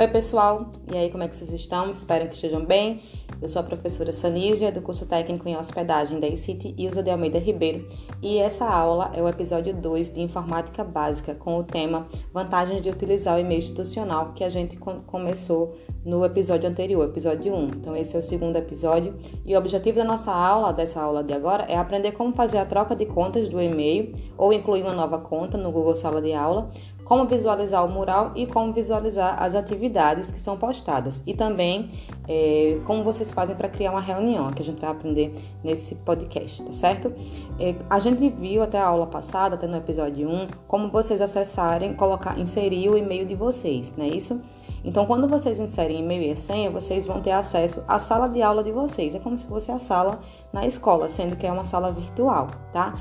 Oi, pessoal! E aí, como é que vocês estão? Espero que estejam bem. Eu sou a professora Sanígia, do curso técnico em hospedagem da ICIT Ilza de Almeida Ribeiro, e essa aula é o episódio 2 de Informática Básica, com o tema Vantagens de utilizar o e-mail institucional, que a gente começou no episódio anterior, episódio 1. Então, esse é o segundo episódio, e o objetivo da nossa aula, dessa aula de agora, é aprender como fazer a troca de contas do e-mail ou incluir uma nova conta no Google Sala de Aula, como visualizar o mural e como visualizar as atividades que são postadas. E também é, como vocês fazem para criar uma reunião, que a gente vai aprender nesse podcast, tá certo? É, a gente viu até a aula passada, até no episódio 1, como vocês acessarem, colocar, inserir o e-mail de vocês, não é isso? Então, quando vocês inserem e-mail e senha, vocês vão ter acesso à sala de aula de vocês. É como se fosse a sala na escola, sendo que é uma sala virtual, tá?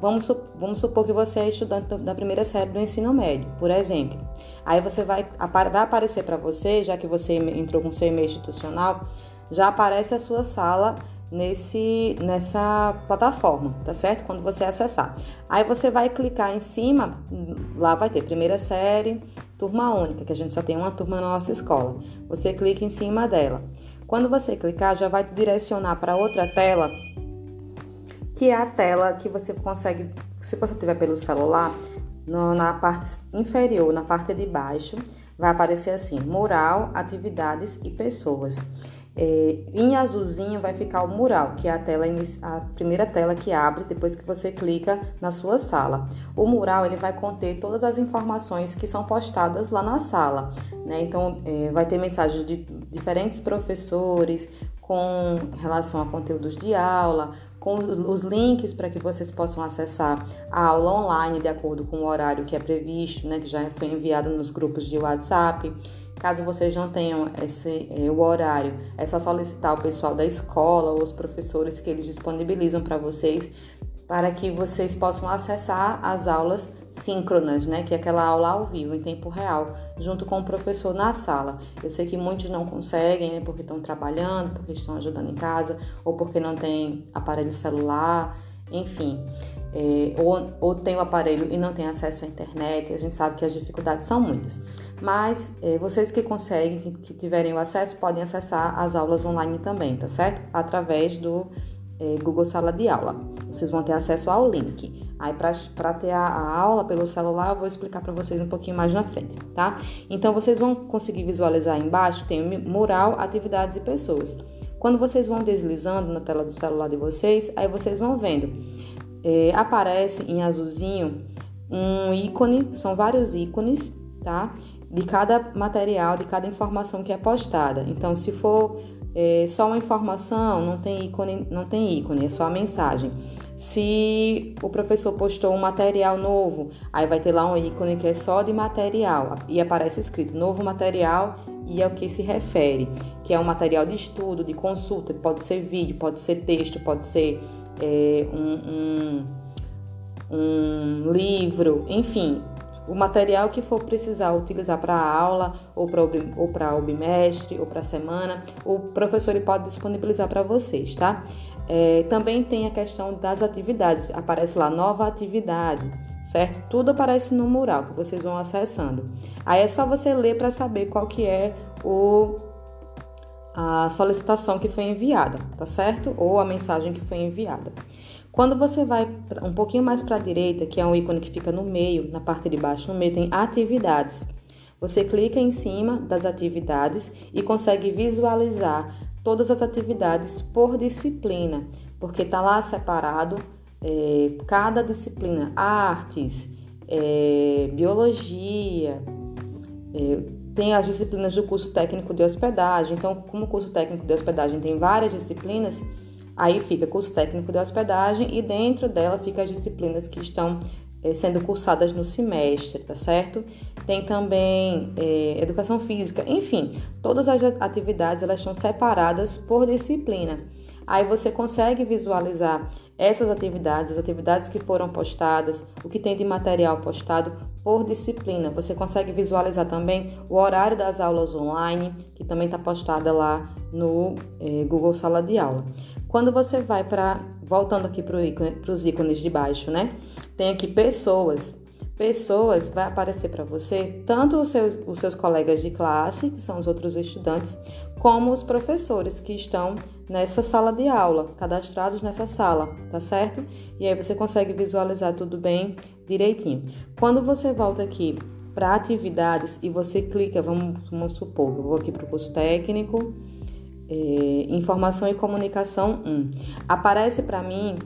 Vamos, vamos supor que você é estudante da primeira série do ensino médio, por exemplo. Aí você vai, vai aparecer para você, já que você entrou com seu e-mail institucional, já aparece a sua sala nesse, nessa plataforma, tá certo? Quando você acessar. Aí você vai clicar em cima, lá vai ter primeira série, turma única, que a gente só tem uma turma na nossa escola. Você clica em cima dela. Quando você clicar, já vai te direcionar para outra tela que é a tela que você consegue, se você tiver pelo celular, no, na parte inferior, na parte de baixo, vai aparecer assim: mural, atividades e pessoas. É, em azulzinho vai ficar o mural, que é a tela a primeira tela que abre depois que você clica na sua sala. O mural ele vai conter todas as informações que são postadas lá na sala, né? Então é, vai ter mensagens de diferentes professores com relação a conteúdos de aula, com os links para que vocês possam acessar a aula online de acordo com o horário que é previsto, né, que já foi enviado nos grupos de WhatsApp. Caso vocês não tenham esse, é, o horário, é só solicitar o pessoal da escola ou os professores que eles disponibilizam para vocês, para que vocês possam acessar as aulas síncronas, né, que é aquela aula ao vivo, em tempo real, junto com o professor na sala. Eu sei que muitos não conseguem, né, porque estão trabalhando, porque estão ajudando em casa, ou porque não tem aparelho celular, enfim, é, ou, ou tem o aparelho e não tem acesso à internet, a gente sabe que as dificuldades são muitas. Mas é, vocês que conseguem, que, que tiverem o acesso, podem acessar as aulas online também, tá certo? Através do é, Google Sala de Aula. Vocês vão ter acesso ao link. Aí, para ter a, a, aula pelo celular, eu vou explicar para vocês um pouquinho mais na frente, tá? Então, vocês vão conseguir visualizar embaixo, tem mural, atividades e pessoas. Quando vocês vão deslizando na tela do celular de vocês, aí vocês vão vendo. É, aparece em azulzinho um ícone, são vários ícones, tá? De cada material, de cada informação que é postada. Então, se for é, só uma informação, não tem ícone, não tem ícone, é só a mensagem. Se o professor postou um material novo, aí vai ter lá um ícone que é só de material. E aparece escrito novo material e ao que se refere, que é um material de estudo, de consulta, pode ser vídeo, pode ser texto, pode ser é, um, um, um livro, enfim, o material que for precisar utilizar para a aula ou para o bimestre ou para a semana, o professor pode disponibilizar para vocês, tá? É, também tem a questão das atividades, aparece lá nova atividade, certo? Tudo aparece no mural que vocês vão acessando. Aí é só você ler para saber qual que é o a solicitação que foi enviada, tá certo? Ou a mensagem que foi enviada. Quando você vai um pouquinho mais para a direita, que é um ícone que fica no meio, na parte de baixo, no meio tem atividades. Você clica em cima das atividades e consegue visualizar todas as atividades por disciplina, porque está lá separado é, cada disciplina, artes, é, biologia, é, tem as disciplinas do curso técnico de hospedagem. Então, como o curso técnico de hospedagem tem várias disciplinas, Aí fica curso técnico de hospedagem e dentro dela fica as disciplinas que estão sendo cursadas no semestre, tá certo? Tem também é, educação física, enfim, todas as atividades elas estão separadas por disciplina. Aí você consegue visualizar essas atividades, as atividades que foram postadas, o que tem de material postado por disciplina. Você consegue visualizar também o horário das aulas online, que também está postada lá no é, Google Sala de Aula. Quando você vai para, voltando aqui para os ícones de baixo, né? Tem aqui pessoas. pessoas, vai aparecer para você tanto os seus, os seus colegas de classe, que são os outros estudantes, como os professores que estão nessa sala de aula, cadastrados nessa sala, tá certo? E aí você consegue visualizar tudo bem direitinho. Quando você volta aqui para atividades e você clica, vamos, vamos supor, eu vou aqui para o curso técnico, é, informação e comunicação 1. Aparece para mim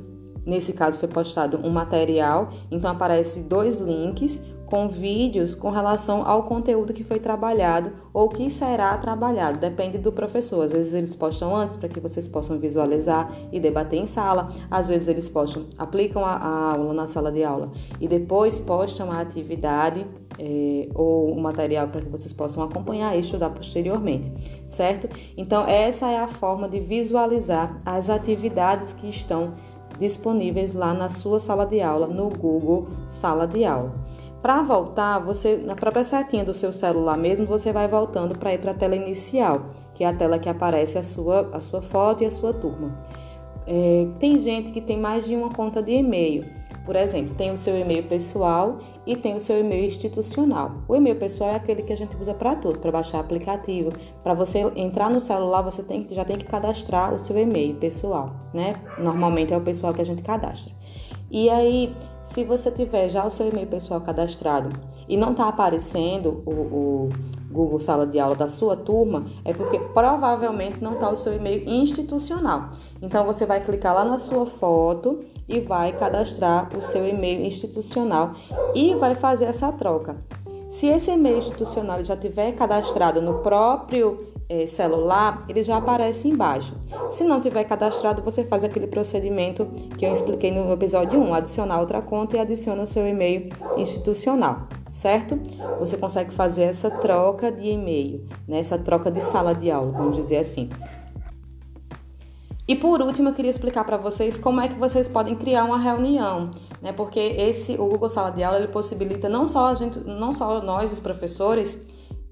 Nesse caso foi postado um material, então aparece dois links com vídeos com relação ao conteúdo que foi trabalhado ou que será trabalhado, depende do professor. Às vezes eles postam antes para que vocês possam visualizar e debater em sala, às vezes eles postam, aplicam a, a aula na sala de aula e depois postam a atividade é, ou o material para que vocês possam acompanhar e estudar posteriormente, certo? Então, essa é a forma de visualizar as atividades que estão disponíveis lá na sua sala de aula, no Google Sala de Aula. Para voltar, você na própria setinha do seu celular mesmo, você vai voltando para ir para a tela inicial, que é a tela que aparece a sua, a sua foto e a sua turma. É, tem gente que tem mais de uma conta de e-mail. Por exemplo, tem o seu e-mail pessoal e tem o seu e-mail institucional. O e-mail pessoal é aquele que a gente usa para tudo, para baixar aplicativo. Para você entrar no celular, você tem, já tem que cadastrar o seu e-mail pessoal, né? Normalmente é o pessoal que a gente cadastra. E aí, se você tiver já o seu e-mail pessoal cadastrado e não está aparecendo o, o, Google Sala de Aula da sua turma, é porque provavelmente não está o seu e-mail institucional. Então você vai clicar lá na sua foto e vai cadastrar o seu e-mail institucional e vai fazer essa troca. Se esse e-mail institucional já tiver cadastrado no próprio é, celular, ele já aparece embaixo. Se não tiver cadastrado, você faz aquele procedimento que eu expliquei no episódio 1, adicionar outra conta e adiciona o seu e-mail institucional, certo? Você consegue fazer essa troca de e-mail, né? essa troca de sala de aula, vamos dizer assim. E por último, eu queria explicar para vocês como é que vocês podem criar uma reunião, né? Porque esse o Google Sala de Aula ele possibilita não só a gente, não só nós os professores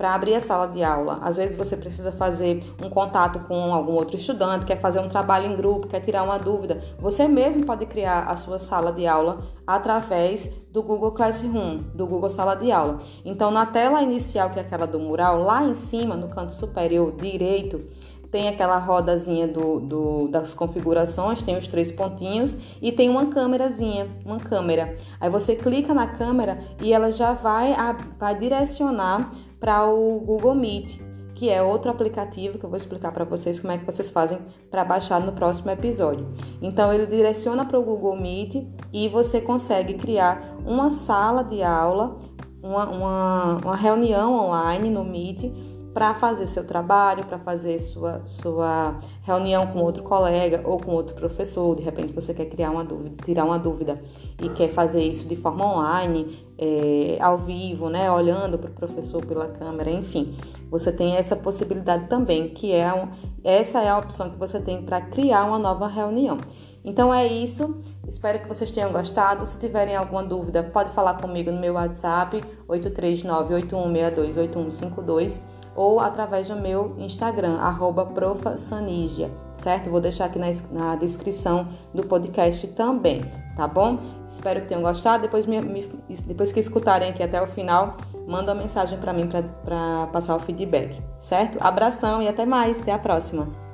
para abrir a sala de aula. Às vezes você precisa fazer um contato com algum outro estudante, quer fazer um trabalho em grupo, quer tirar uma dúvida. Você mesmo pode criar a sua sala de aula através do Google Classroom, do Google Sala de Aula. Então, na tela inicial, que é aquela do mural, lá em cima, no canto superior direito, tem aquela rodazinha do, do, das configurações, tem os três pontinhos e tem uma câmerazinha, uma câmera. Aí você clica na câmera e ela já vai, a, vai direcionar para o Google Meet, que é outro aplicativo que eu vou explicar para vocês como é que vocês fazem para baixar no próximo episódio. Então ele direciona para o Google Meet e você consegue criar uma sala de aula, uma, uma, uma reunião online no Meet para fazer seu trabalho, para fazer sua, sua reunião com outro colega ou com outro professor. De repente você quer criar uma dúvida, tirar uma dúvida e quer fazer isso de forma online, é, ao vivo, né, olhando para o professor pela câmera, enfim. Você tem essa possibilidade também, que é um, essa é a opção que você tem para criar uma nova reunião. Então é isso. Espero que vocês tenham gostado. Se tiverem alguma dúvida, pode falar comigo no meu WhatsApp 839-8162-8152 ou através do meu Instagram, profasanigia, certo? Vou deixar aqui na, na, descrição do podcast também, tá bom? Espero que tenham gostado. Depois, me, me, depois que escutarem aqui até o final, manda uma mensagem para mim para passar o feedback, certo? Abração e até mais. Até a próxima.